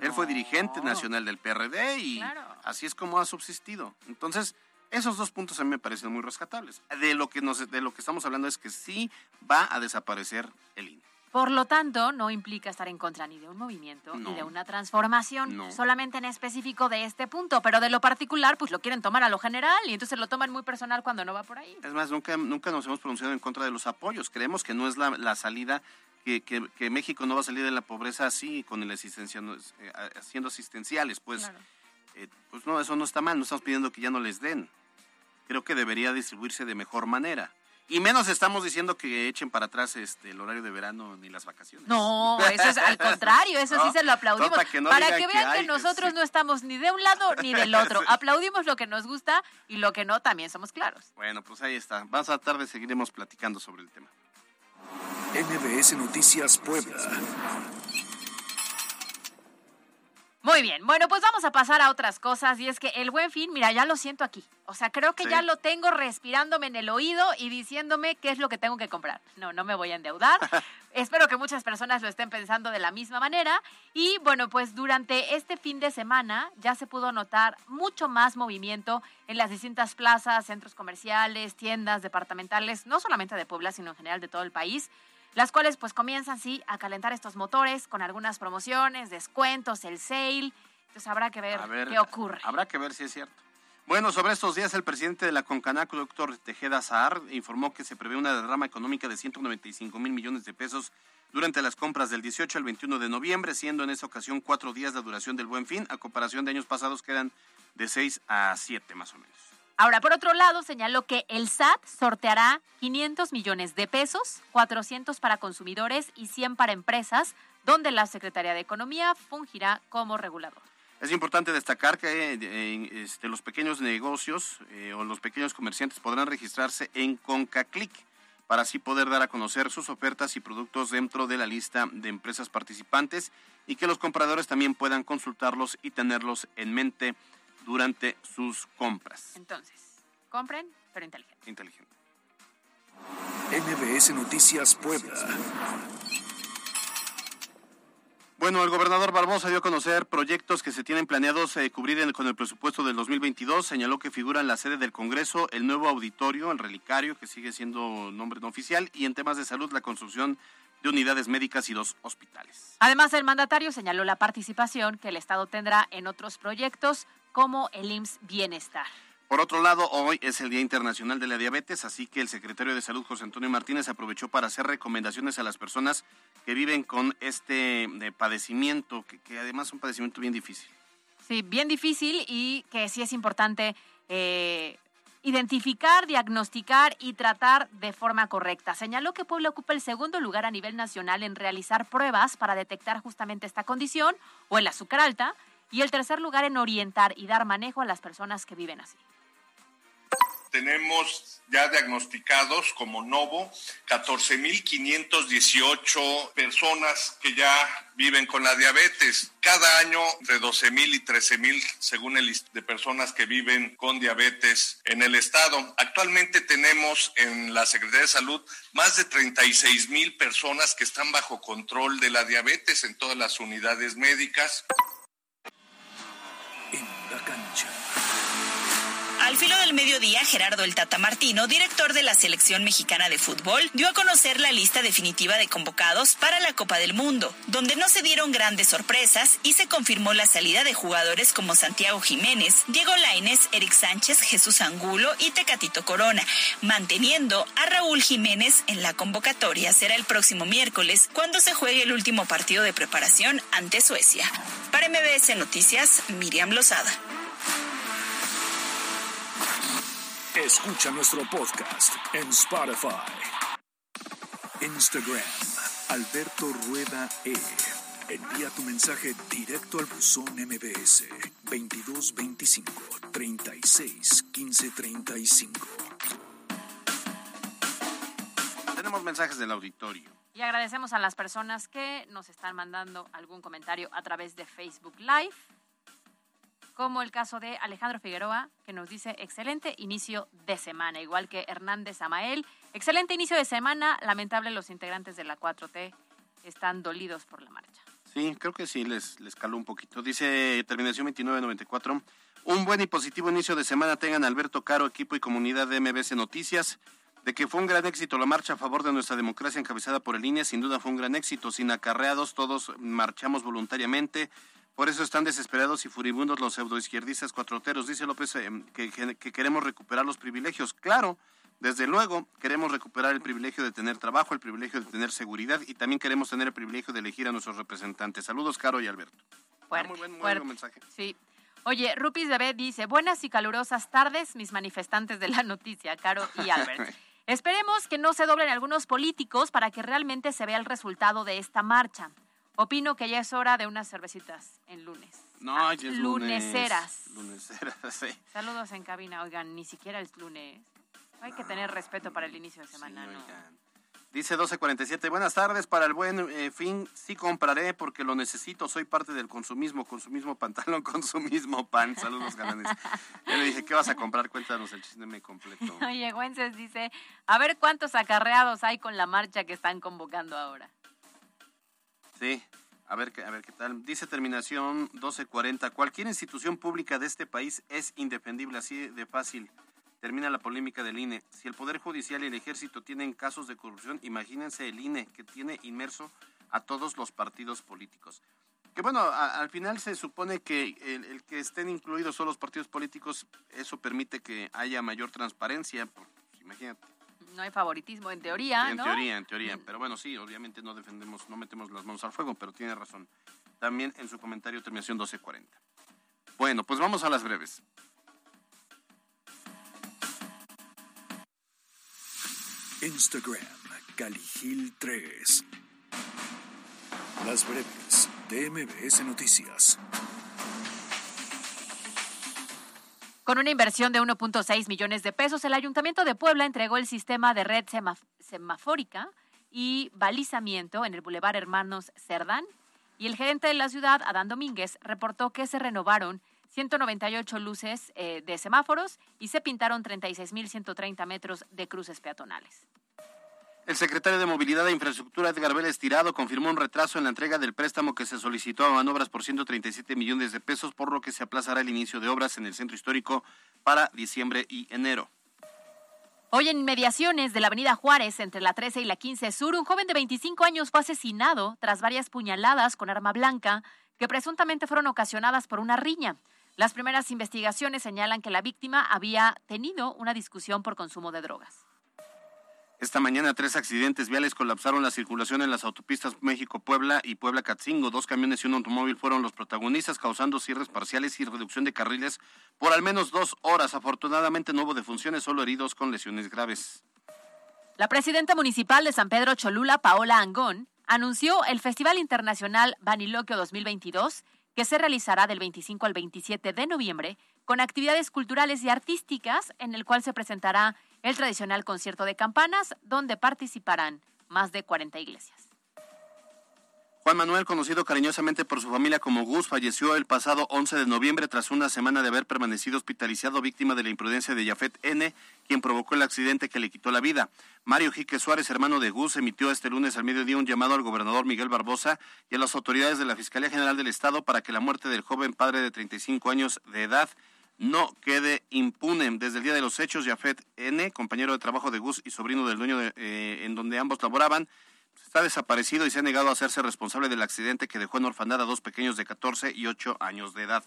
Speaker 4: Él, fue dirigente nacional del PRD y así es como ha subsistido. Entonces, esos dos puntos a mí me parecen muy rescatables. De lo que, nos, de lo que estamos hablando es que sí va a desaparecer el INE.
Speaker 6: Por lo tanto, no implica estar en contra ni de un movimiento ni de una transformación, solamente en específico de este punto, pero de lo particular, pues lo quieren tomar a lo general y entonces lo toman muy personal cuando no va por ahí.
Speaker 4: Es más, nunca, nunca nos hemos pronunciado en contra de los apoyos. Creemos que no es la, salida, que, que, México no va a salir de la pobreza así, con el asistencia, eh, haciendo asistenciales, pues, eh, pues no, eso no está mal, no estamos pidiendo que ya no les den. Creo que debería distribuirse de mejor manera. Y menos estamos diciendo que echen para atrás este el horario de verano ni las vacaciones.
Speaker 6: No, eso es al contrario, eso sí se lo aplaudimos. Para que, vean que, nosotros no estamos ni de un lado ni del otro. Aplaudimos lo que nos gusta y lo que no también somos claros.
Speaker 4: Bueno, pues ahí está. Más a tarde seguiremos platicando sobre el tema.
Speaker 1: NBS Noticias Puebla.
Speaker 6: Muy bien, bueno, pues vamos a pasar a otras cosas y es que el buen fin, mira, ya lo siento aquí. O sea, creo que ya lo tengo respirándome en el oído y diciéndome qué es lo que tengo que comprar. No, no me voy a endeudar. Espero que muchas personas lo estén pensando de la misma manera. Y bueno, pues durante este fin de semana ya se pudo notar mucho más movimiento en las distintas plazas, centros comerciales, tiendas departamentales, no solamente de Puebla, sino en general de todo el país las cuales pues comienzan sí a calentar estos motores con algunas promociones, descuentos, el sale. Entonces habrá que ver, qué ocurre.
Speaker 4: Habrá que ver si es cierto. Bueno, sobre estos días, el presidente de la Concanaco, doctor Tejeda Saar, informó que se prevé una derrama económica de 195 mil millones de pesos durante las compras del 18 al 21 de noviembre, siendo en esa ocasión cuatro días la duración del buen fin, a comparación de años pasados que eran de 6 a 7 más o menos.
Speaker 6: Ahora, por otro lado, señaló que el SAT sorteará 500 millones de pesos, 400 para consumidores y 100 para empresas, donde la Secretaría de Economía fungirá como regulador.
Speaker 4: Es importante destacar que eh, este, los pequeños negocios eh, o los pequeños comerciantes podrán registrarse en ConcaClick para así poder dar a conocer sus ofertas y productos dentro de la lista de empresas participantes y que los compradores también puedan consultarlos y tenerlos en mente durante sus compras.
Speaker 6: Entonces, compren, pero inteligente.
Speaker 4: Inteligente.
Speaker 1: MBS Noticias Puebla.
Speaker 4: Bueno, el gobernador Barbosa dio a conocer proyectos que se tienen planeados eh, cubrir con el presupuesto del 2022. Señaló que figura en la sede del Congreso el nuevo auditorio, el relicario, que sigue siendo nombre no oficial, y en temas de salud la construcción de unidades médicas y dos hospitales.
Speaker 6: Además, el mandatario señaló la participación que el Estado tendrá en otros proyectos como el IMSS Bienestar.
Speaker 4: Por otro lado, hoy es el Día Internacional de la Diabetes, así que el secretario de Salud, José Antonio Martínez, aprovechó para hacer recomendaciones a las personas que viven con este eh, padecimiento, que, además es un padecimiento bien difícil.
Speaker 6: Sí, bien difícil y que sí es importante eh, identificar, diagnosticar y tratar de forma correcta. Señaló que Puebla ocupa el segundo lugar a nivel nacional en realizar pruebas para detectar justamente esta condición o el azúcar alta y el tercer lugar en orientar y dar manejo a las personas que viven así
Speaker 3: tenemos ya diagnosticados como Novo 14.518 personas que ya viven con la diabetes. Cada año entre 12.000 y 13.000 según el de personas que viven con diabetes en el estado. Actualmente tenemos en la Secretaría de Salud más de 36.000 personas que están bajo control de la diabetes en todas las unidades médicas.
Speaker 8: Al filo del mediodía, Gerardo El Tata Martino, director de la selección mexicana de fútbol, dio a conocer la lista definitiva de convocados para la Copa del Mundo, donde no se dieron grandes sorpresas y se confirmó la salida de jugadores como Santiago Jiménez, Diego Lainez, Eric Sánchez, Jesús Angulo y Tecatito Corona, manteniendo a Raúl Jiménez en la convocatoria. Será el próximo miércoles cuando se juegue el último partido de preparación ante Suecia. Para MBS Noticias, Miriam Lozada.
Speaker 1: Escucha nuestro podcast en Spotify. Instagram, Alberto Rueda E. Envía tu mensaje directo al buzón MBS 2225 36 15 35.
Speaker 4: Tenemos mensajes del auditorio.
Speaker 6: Y agradecemos a las personas que nos están mandando algún comentario a través de Facebook Live como el caso de Alejandro Figueroa, que nos dice excelente inicio de semana, igual que Hernández Amael. Excelente inicio de semana, lamentable los integrantes de la 4T están dolidos por la marcha.
Speaker 4: Sí, creo que sí, les, les caló un poquito. Dice terminación 2994. Un buen y positivo inicio de semana tengan Alberto Caro, equipo y comunidad de MBC Noticias. De que fue un gran éxito la marcha a favor de nuestra democracia encabezada por el INE, sin duda fue un gran éxito. Sin acarreados, todos marchamos voluntariamente. Por eso están desesperados y furibundos los pseudoizquierdistas cuatroteros. Dice López eh, que, queremos recuperar los privilegios. Claro, desde luego, queremos recuperar el privilegio de tener trabajo, el privilegio de tener seguridad y también queremos tener el privilegio de elegir a nuestros representantes. Saludos, Caro y Alberto.
Speaker 6: Fuerte, muy buen, muy buen mensaje. Sí. Oye, Rupis David dice, buenas y calurosas tardes, mis manifestantes de la noticia, Caro y Albert. Esperemos que no se doblen algunos políticos para que realmente se vea el resultado de esta marcha. Opino que ya es hora de unas cervecitas en lunes.
Speaker 4: No, ya es lunes.
Speaker 6: Luneseras.
Speaker 4: Luneseras, sí.
Speaker 6: Saludos en cabina. Oigan, ni siquiera es lunes. Hay que tener respeto para el inicio de semana, ¿no?
Speaker 4: Dice 1247, buenas tardes, para el buen eh, fin sí compraré porque lo necesito, soy parte del consumismo, consumismo pantalón, consumismo pan, saludos galanes. Yo le dije, ¿qué vas a comprar? Cuéntanos el chisme completo.
Speaker 6: Oye, Güences dice, a ver cuántos acarreados hay con la marcha que están convocando ahora.
Speaker 4: Sí, a ver, a ver qué tal. Dice terminación 1240. Cualquier institución pública de este país es indefendible, así de fácil. Termina la polémica del INE. Si el Poder Judicial y el Ejército tienen casos de corrupción, imagínense el INE, que tiene inmerso a todos los partidos políticos. Que bueno, al final se supone que el, que estén incluidos son los partidos políticos, eso permite que haya mayor transparencia, pues, imagínate.
Speaker 6: No hay favoritismo en teoría,
Speaker 4: En teoría, en teoría, pero bueno, sí, obviamente no defendemos, no metemos las manos al fuego, pero tiene razón. También en su comentario terminación 1240. Bueno, pues vamos a las breves.
Speaker 1: Instagram, Caligil 3. Las breves de Noticias.
Speaker 6: Con una inversión de 1.6 millones de pesos, el Ayuntamiento de Puebla entregó el sistema de red semafórica y balizamiento en el Boulevard Hermanos Cerdán. Y el gerente de la ciudad, Adán Domínguez, reportó que se renovaron 198 luces eh, de semáforos y se pintaron 36.130 metros de cruces peatonales.
Speaker 4: El secretario de Movilidad e Infraestructura, Edgar Vélez Tirado, confirmó un retraso en la entrega del préstamo que se solicitó a Manobras por 137 millones de pesos, por lo que se aplazará el inicio de obras en el centro histórico para diciembre y enero.
Speaker 6: Hoy en inmediaciones de la avenida Juárez, entre la 13 y la 15 Sur, un joven de 25 años fue asesinado tras varias puñaladas con arma blanca que presuntamente fueron ocasionadas por una riña. Las primeras investigaciones señalan que la víctima había tenido una discusión por consumo de drogas.
Speaker 4: Esta mañana tres accidentes viales colapsaron la circulación en las autopistas México-Puebla y Puebla-Catzingo. Dos camiones y un automóvil fueron los protagonistas, causando cierres parciales y reducción de carriles por al menos dos horas. Afortunadamente no hubo defunciones, solo heridos con lesiones graves.
Speaker 6: La presidenta municipal de San Pedro Cholula, Paola Angón, anunció el Festival Internacional Baniloquio 2022 que se realizará del 25 al 27 de noviembre con actividades culturales y artísticas en el cual se presentará el tradicional concierto de campanas donde participarán más de 40 iglesias.
Speaker 4: Juan Manuel, conocido cariñosamente por su familia como Gus, falleció el pasado 11 de noviembre tras una semana de haber permanecido hospitalizado víctima de la imprudencia de Jafet N., quien provocó el accidente que le quitó la vida. Mario Jique Suárez, hermano de Gus, emitió este lunes al mediodía un llamado al gobernador Miguel Barbosa y a las autoridades de la Fiscalía General del Estado para que la muerte del joven padre de 35 años de edad no quede impune. Desde el día de los hechos, Jafet N., compañero de trabajo de Gus y sobrino del dueño de, eh, en donde ambos laboraban, está desaparecido y se ha negado a hacerse responsable del accidente que dejó en orfandad a dos pequeños de 14 y 8 años de edad.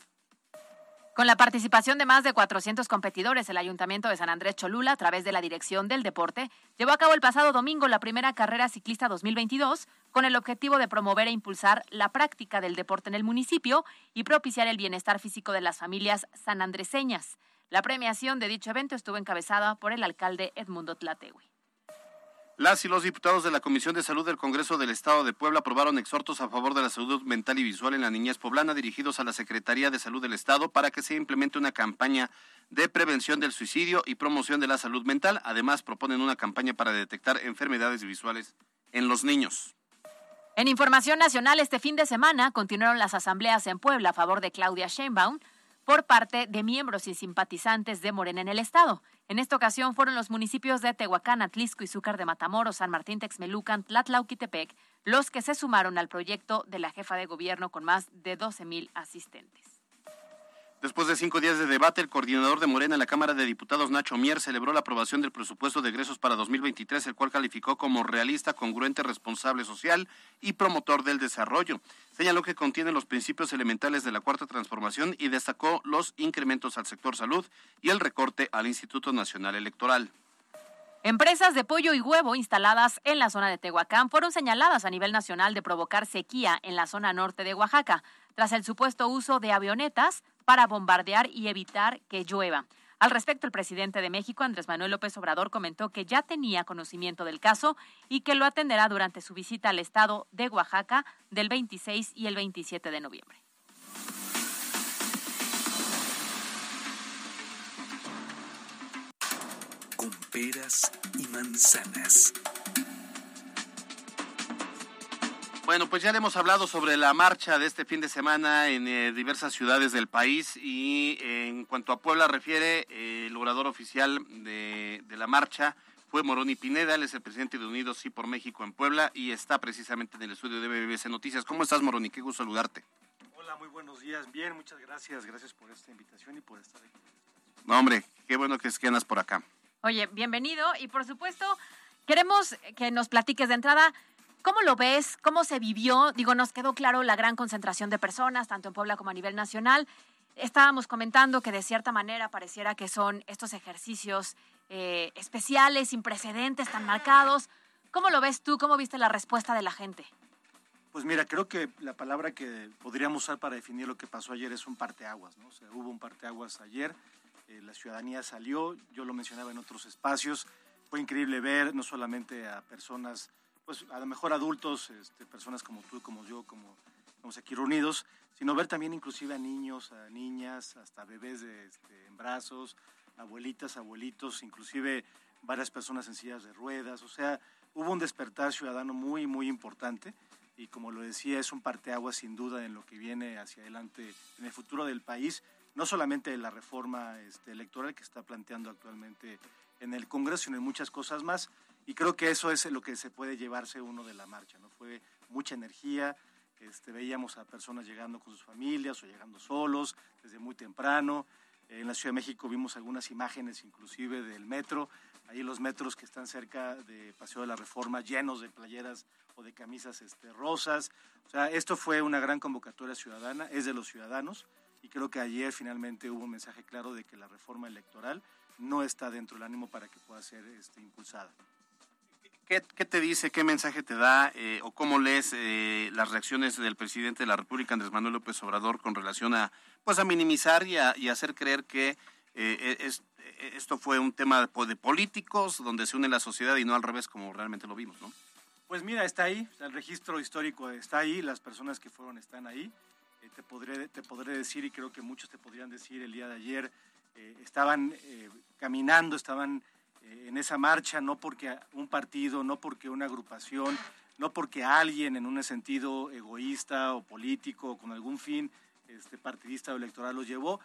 Speaker 6: Con la participación de más de 400 competidores, el Ayuntamiento de San Andrés Cholula, a través de la Dirección del Deporte, llevó a cabo el pasado domingo la primera carrera ciclista 2022 con el objetivo de promover e impulsar la práctica del deporte en el municipio y propiciar el bienestar físico de las familias sanandreseñas. La premiación de dicho evento estuvo encabezada por el alcalde Edmundo Tlategui.
Speaker 4: Las y los diputados de la Comisión de Salud del Congreso del Estado de Puebla aprobaron exhortos a favor de la salud mental y visual en la niñez poblana dirigidos a la Secretaría de Salud del Estado para que se implemente una campaña de prevención del suicidio y promoción de la salud mental. Además, proponen una campaña para detectar enfermedades visuales en los niños.
Speaker 6: En información nacional, este fin de semana continuaron las asambleas en Puebla a favor de Claudia Sheinbaum por parte de miembros y simpatizantes de Morena en el Estado. En esta ocasión fueron los municipios de Tehuacán, Atlisco y Zúcar de Matamoros, San Martín, Texmelucan, Tlatlauquitepec, los que se sumaron al proyecto de la jefa de gobierno con más de 12 mil asistentes.
Speaker 4: Después de cinco días de debate, el coordinador de Morena en la Cámara de Diputados, Nacho Mier, celebró la aprobación del presupuesto de egresos para 2023, el cual calificó como realista, congruente, responsable social y promotor del desarrollo. Señaló que contiene los principios elementales de la cuarta transformación y destacó los incrementos al sector salud y el recorte al Instituto Nacional Electoral.
Speaker 6: Empresas de pollo y huevo instaladas en la zona de Tehuacán fueron señaladas a nivel nacional de provocar sequía en la zona norte de Oaxaca, tras el supuesto uso de avionetas para bombardear y evitar que llueva. Al respecto, el presidente de México, Andrés Manuel López Obrador, comentó que ya tenía conocimiento del caso y que lo atenderá durante su visita al estado de Oaxaca del 26 y el 27 de noviembre.
Speaker 1: Con peras y manzanas.
Speaker 4: Bueno, pues ya le hemos hablado sobre la marcha de este fin de semana en eh, diversas ciudades del país y en cuanto a Puebla refiere, el orador oficial de, la marcha fue Moroni Pineda, él es el presidente de Unidos y por México en Puebla y está precisamente en el estudio de BBC Noticias. ¿Cómo estás, Moroni? Qué gusto saludarte.
Speaker 10: Hola, muy buenos días. Bien, muchas gracias. Gracias por esta invitación y por estar aquí.
Speaker 4: No, hombre, qué bueno que andas por acá.
Speaker 6: Oye, bienvenido y por supuesto queremos que nos platiques de entrada ¿Cómo lo ves? ¿Cómo se vivió? Digo, nos quedó claro la gran concentración de personas, tanto en Puebla como a nivel nacional. Estábamos comentando que de cierta manera pareciera que son estos ejercicios eh, especiales, sin precedentes, tan marcados. ¿Cómo lo ves tú? ¿Cómo viste la respuesta de la gente?
Speaker 10: Pues mira, creo que la palabra que podríamos usar para definir lo que pasó ayer es un parteaguas, ¿no? Hubo un parteaguas ayer, eh, la ciudadanía salió, yo lo mencionaba en otros espacios, fue increíble ver no solamente a personas, pues a lo mejor adultos, este, personas como tú, como yo, como estamos aquí reunidos, sino ver también inclusive a niños, a niñas, hasta bebés este, en brazos, abuelitas, abuelitos, inclusive varias personas en sillas de ruedas, o sea, hubo un despertar ciudadano muy, muy importante y como lo decía, es un parteaguas sin duda en lo que viene hacia adelante en el futuro del país, no solamente la reforma este, electoral que está planteando actualmente en el Congreso, sino en muchas cosas más. Y creo que eso es lo que se puede llevarse uno de la marcha, ¿no? Fue mucha energía, este, veíamos a personas llegando con sus familias o llegando solos desde muy temprano. En la Ciudad de México vimos algunas imágenes inclusive del metro, ahí los metros que están cerca de Paseo de la Reforma llenos de playeras o de camisas este, rosas. O sea, esto fue una gran convocatoria ciudadana, es de los ciudadanos y creo que ayer finalmente hubo un mensaje claro de que la reforma electoral no está dentro del ánimo para que pueda ser este, impulsada.
Speaker 4: ¿Qué, te dice, qué mensaje te da eh, o cómo lees eh, las reacciones del presidente de la República, Andrés Manuel López Obrador, con relación a, pues, a minimizar y, a, hacer creer que eh, es, esto fue un tema de, políticos donde se une la sociedad y no al revés como realmente lo vimos, ¿no?
Speaker 10: Pues mira, está ahí, el registro histórico está ahí, las personas que fueron están ahí. Te, podré, te podré decir, y creo que muchos te podrían decir el día de ayer, estaban caminando, estaban eh, en esa marcha, no porque un partido, no porque una agrupación, no porque alguien en un sentido egoísta o político o con algún fin este, partidista o electoral los llevó,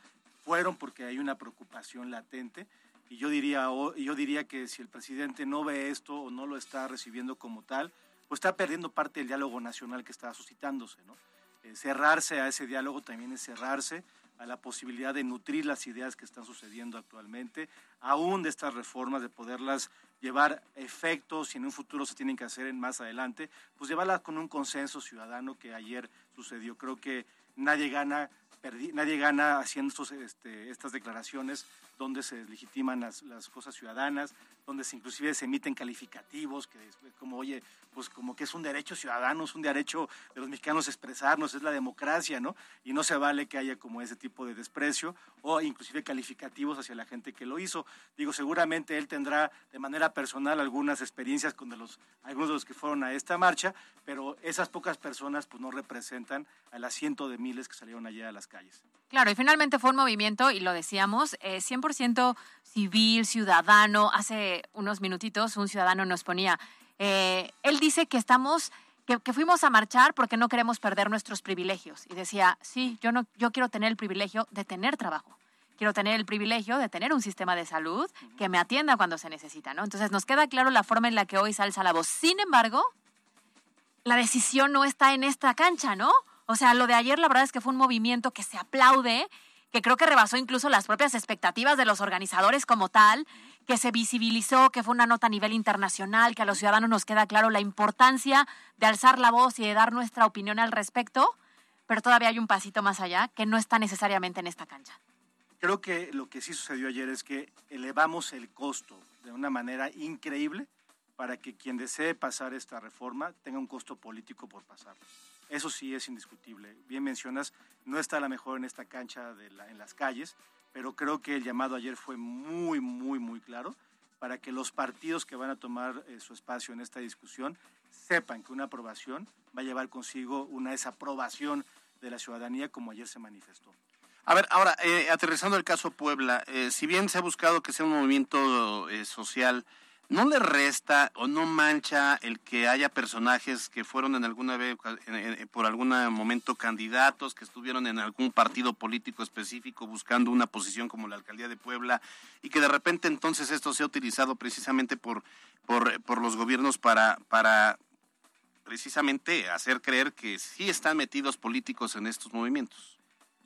Speaker 10: fueron porque hay una preocupación latente. Y yo diría, yo diría que si el presidente no ve esto o no lo está recibiendo como tal, pues está perdiendo parte del diálogo nacional que está suscitándose. ¿no? Cerrarse a ese diálogo también es cerrarse a la posibilidad de nutrir las ideas que están sucediendo actualmente, aún de estas reformas, de poderlas llevar efectos y en un futuro se tienen que hacer en más adelante, pues llevarlas con un consenso ciudadano que ayer sucedió. Creo que nadie gana, nadie gana haciendo este, estas declaraciones donde se legitiman las, las, cosas ciudadanas, donde se inclusive se emiten calificativos, que como, oye, pues como que es un derecho ciudadano, es un derecho de los mexicanos expresarnos, es la democracia, ¿no? Y no se vale que haya como ese tipo de desprecio o inclusive calificativos hacia la gente que lo hizo. Digo, seguramente él tendrá de manera personal algunas experiencias con los, algunos de los que fueron a esta marcha, pero esas pocas personas pues no representan al asiento de miles que salieron allá a las calles.
Speaker 6: Claro, y finalmente fue un movimiento, y lo decíamos, eh, 100% civil, ciudadano. Hace unos minutitos un ciudadano nos ponía, eh, él dice que estamos, que, fuimos a marchar porque no queremos perder nuestros privilegios. Y decía, sí, yo, no, yo quiero tener el privilegio de tener trabajo. Quiero tener el privilegio de tener un sistema de salud que me atienda cuando se necesita, ¿no? Entonces nos queda claro la forma en la que hoy se la voz. Sin embargo, la decisión no está en esta cancha, ¿no? O sea, lo de ayer la verdad es que fue un movimiento que se aplaude, que creo que rebasó incluso las propias expectativas de los organizadores como tal, que se visibilizó, que fue una nota a nivel internacional, que a los ciudadanos nos queda claro la importancia de alzar la voz y de dar nuestra opinión al respecto, pero todavía hay un pasito más allá que no está necesariamente en esta cancha.
Speaker 10: Creo que lo que sí sucedió ayer es que elevamos el costo de una manera increíble para que quien desee pasar esta reforma tenga un costo político por pasarlo. Eso sí es indiscutible. Bien mencionas, no está la mejor en esta cancha en las calles, pero creo que el llamado ayer fue muy, muy, muy claro para que los partidos que van a tomar eh, su espacio en esta discusión sepan que una aprobación va a llevar consigo una desaprobación de la ciudadanía como ayer se manifestó.
Speaker 4: A ver, ahora, eh, aterrizando el caso Puebla, eh, si bien se ha buscado que sea un movimiento social, ¿No le resta o no mancha el que haya personajes que fueron en alguna vez, por algún momento candidatos, que estuvieron en algún partido político específico buscando una posición como la alcaldía de Puebla y que de repente entonces esto sea utilizado precisamente por, por, por los gobiernos para, para precisamente hacer creer que sí están metidos políticos en estos movimientos?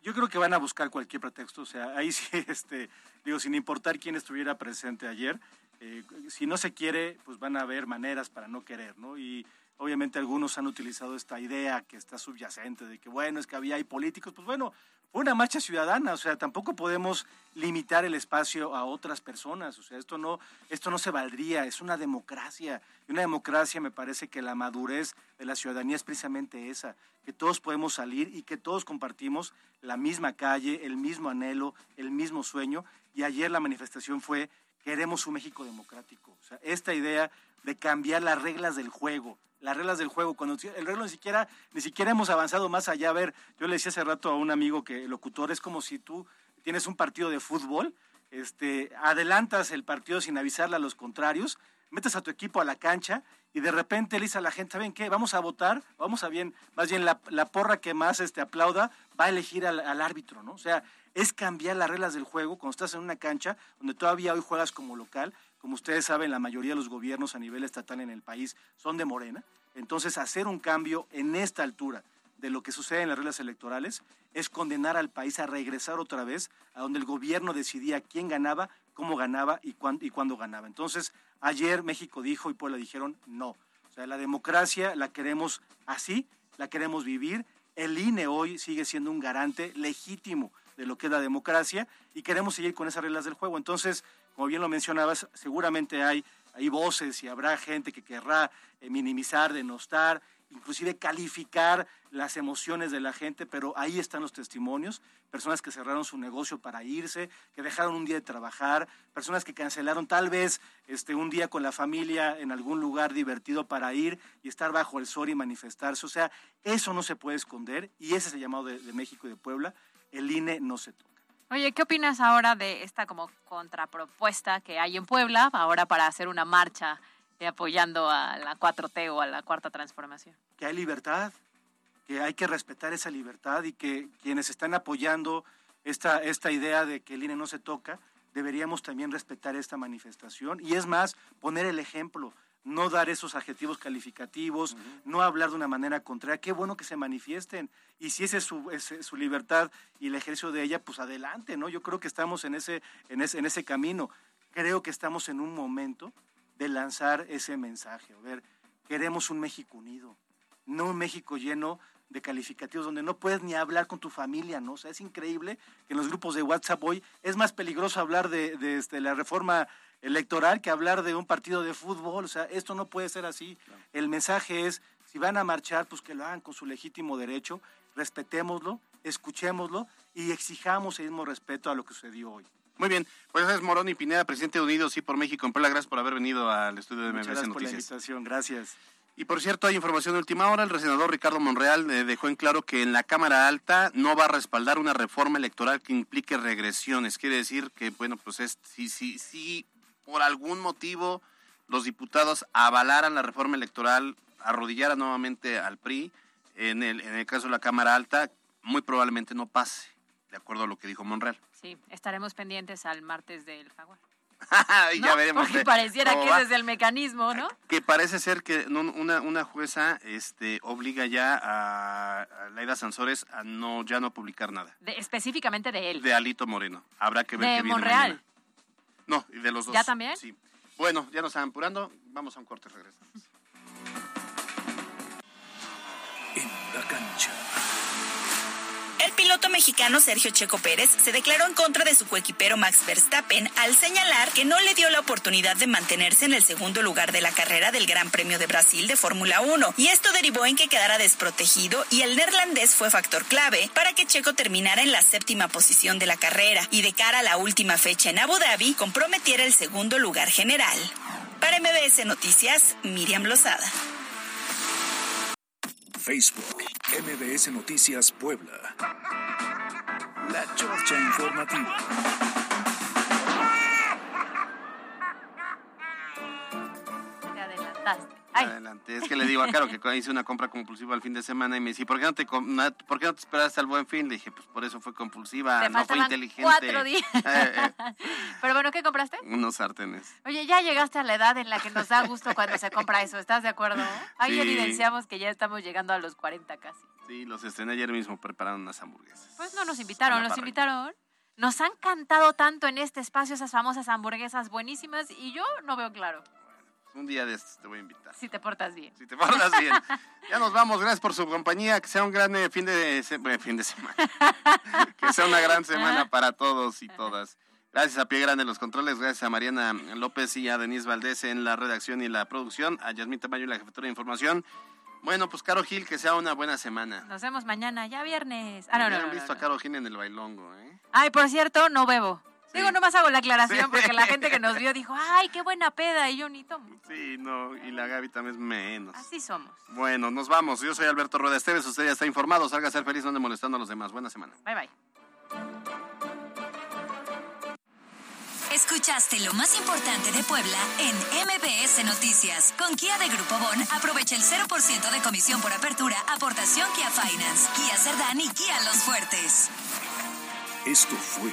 Speaker 10: Yo creo que van a buscar cualquier pretexto, o sea, ahí sí, este, digo, sin importar quién estuviera presente ayer, eh, si no se quiere, pues van a haber maneras para no querer, ¿no? Y obviamente algunos han utilizado esta idea que está subyacente de que, bueno, es que había hay políticos, pues bueno, fue una marcha ciudadana, o sea, tampoco podemos limitar el espacio a otras personas, o sea, esto no, esto no se valdría, es una democracia, y una democracia me parece que la madurez de la ciudadanía es precisamente esa, que todos podemos salir y que todos compartimos la misma calle, el mismo anhelo, el mismo sueño, y ayer la manifestación fue queremos un México democrático. O sea, esta idea de cambiar las reglas del juego, las reglas del juego, cuando el reloj ni siquiera, ni siquiera hemos avanzado más allá. A ver, yo le decía hace rato a un amigo que el locutor es como si tú tienes un partido de fútbol, este, adelantas el partido sin avisarle a los contrarios, metes a tu equipo a la cancha y de repente le dice a la gente, ¿saben qué? Vamos a votar, vamos a bien, más bien la, porra que más este, aplauda va a elegir al, árbitro, ¿no? O sea, es cambiar las reglas del juego cuando estás en una cancha donde todavía hoy juegas como local. Como ustedes saben, la mayoría de los gobiernos a nivel estatal en el país son de Morena. Entonces, hacer un cambio en esta altura de lo que sucede en las reglas electorales es condenar al país a regresar otra vez a donde el gobierno decidía quién ganaba, cómo ganaba y, cuándo, y cuándo ganaba. Entonces, ayer México dijo y Puebla dijeron no. O sea, la democracia la queremos así, la queremos vivir. El INE hoy sigue siendo un garante legítimo de lo que es la democracia y queremos seguir con esas reglas del juego. Entonces, como bien lo mencionabas, seguramente hay, hay voces y habrá gente que querrá eh, minimizar, denostar, inclusive calificar las emociones de la gente, pero ahí están los testimonios, personas que cerraron su negocio para irse, que dejaron un día de trabajar, personas que cancelaron tal vez este, un día con la familia en algún lugar divertido para ir y estar bajo el sol y manifestarse. O sea, eso no se puede esconder y ese es el llamado de México y de Puebla el INE no se toca.
Speaker 6: Oye, ¿qué opinas ahora de esta como contrapropuesta que hay en Puebla ahora para hacer una marcha apoyando a la 4T o a la Cuarta Transformación?
Speaker 10: Que hay libertad, que hay que respetar esa libertad y que quienes están apoyando esta, esta idea de que el INE no se toca, deberíamos también respetar esta manifestación y es más, poner el ejemplo no dar esos adjetivos calificativos, no hablar de una manera contraria. Qué bueno que se manifiesten. Y si esa es su, su libertad y el ejercicio de ella, pues adelante, ¿no? Yo creo que estamos en ese, en ese, en ese camino. Creo que estamos en un momento de lanzar ese mensaje. A ver, queremos un México unido, no un México lleno de calificativos donde no puedes ni hablar con tu familia, ¿no? O sea, es increíble que en los grupos de WhatsApp hoy es más peligroso hablar de, de este, la reforma electoral que hablar de un partido de fútbol. O sea, esto no puede ser así. El mensaje es, si van a marchar, pues que lo hagan con su legítimo derecho, respetémoslo, escuchémoslo y exijamos el mismo respeto a lo que sucedió hoy.
Speaker 4: Muy bien, pues es Morón y Pineda, presidente de Unidos y por México en Puebla. Gracias por haber venido al estudio de MBS
Speaker 10: gracias
Speaker 4: Noticias.
Speaker 10: por la invitación, gracias.
Speaker 4: Y por cierto, hay información de última hora. El senador Ricardo Monreal eh, dejó en claro que en la Cámara Alta no va a respaldar una reforma electoral que implique regresiones. Quiere decir que, bueno, pues es, si, si, si por algún motivo los diputados avalaran la reforma electoral, arrodillaran nuevamente al PRI, en el, en el caso de la Cámara Alta, muy probablemente no pase, de acuerdo a lo que dijo Monreal.
Speaker 6: Sí, estaremos pendientes al martes del Jaguar.
Speaker 4: ya veremos.
Speaker 6: Porque pareciera que ese es el mecanismo, ¿no?
Speaker 4: Que parece ser que una, una jueza este, obliga ya a, a Laida Sansores a no ya no publicar nada.
Speaker 6: específicamente de él.
Speaker 4: De Alito Moreno. Habrá que ver
Speaker 6: de
Speaker 4: qué viene
Speaker 6: Monreal.
Speaker 4: No, y de los dos.
Speaker 6: ¿Ya también?
Speaker 4: Sí. Bueno, ya nos están apurando. Vamos a un corte, regresamos.
Speaker 1: En la cancha.
Speaker 8: Piloto mexicano Sergio Checo Pérez se declaró en contra de su coequipero Max Verstappen al señalar que no le dio la oportunidad de mantenerse en el segundo lugar de la carrera del Gran Premio de Brasil de Fórmula 1 y esto derivó en que quedara desprotegido y el neerlandés fue factor clave para que Checo terminara en la séptima posición de la carrera y de cara a la última fecha en Abu Dhabi comprometiera el segundo lugar general. Para MBS Noticias, Miriam Lozada.
Speaker 1: Facebook, MBS Noticias Puebla. La Chorcha Informativa.
Speaker 6: Te adelantaste. Ay.
Speaker 4: Adelante. Es que le digo a Caro que hice una compra compulsiva el fin de semana y me dice, ¿por qué no te, ¿por qué no te esperaste al buen fin? Le dije, pues por eso fue compulsiva,
Speaker 6: Te
Speaker 4: no fue inteligente.
Speaker 6: cuatro días.
Speaker 4: Eh, eh,
Speaker 6: Pero bueno, ¿qué compraste?
Speaker 4: unos sartenes.
Speaker 6: Oye, ya llegaste a la edad en la que nos da gusto cuando se compra eso, ¿estás de acuerdo? Ahí
Speaker 4: Sí.
Speaker 6: evidenciamos que ya estamos llegando a los 40 casi.
Speaker 4: Sí, los estrené ayer mismo preparando unas hamburguesas.
Speaker 6: Pues no nos invitaron, ¿nos invitaron? Nos han cantado tanto en este espacio esas famosas hamburguesas buenísimas y yo no veo claro.
Speaker 4: Un día de estos te voy a invitar.
Speaker 6: Si te portas bien.
Speaker 4: Si te portas bien. ya nos vamos. Gracias por su compañía. Que sea un gran eh, fin, de, fin de semana. que sea una gran semana para todos y todas. Gracias a Pie Grande en los controles, gracias a Mariana López y a Denise Valdés en la redacción y la producción, a Yasmín Tamayo en la jefatura de información. Bueno, pues Caro Gil, que sea una buena semana.
Speaker 6: Nos vemos mañana, ya viernes. Ah, no, no,
Speaker 4: han visto a Caro Gil en el bailongo, ¿eh?
Speaker 6: Ay, por cierto, no bebo. Digo, nomás hago la aclaración porque la gente que nos vio dijo, ay, qué buena peda, y yo ni tomo.
Speaker 4: Sí, no, y la Gaby también es menos.
Speaker 6: Así somos.
Speaker 4: Bueno, nos vamos. Yo soy Alberto Rueda Esteves, usted ya está informado. Salga a ser feliz, no molestando a los demás. Buena semana.
Speaker 6: Bye, bye.
Speaker 11: Escuchaste lo más importante de Puebla en MBS Noticias. Con Kia de Grupo Bon, aprovecha el 0% de comisión por apertura, aportación Kia Finance, Kia Cerdán y Kia Los Fuertes.
Speaker 1: Esto fue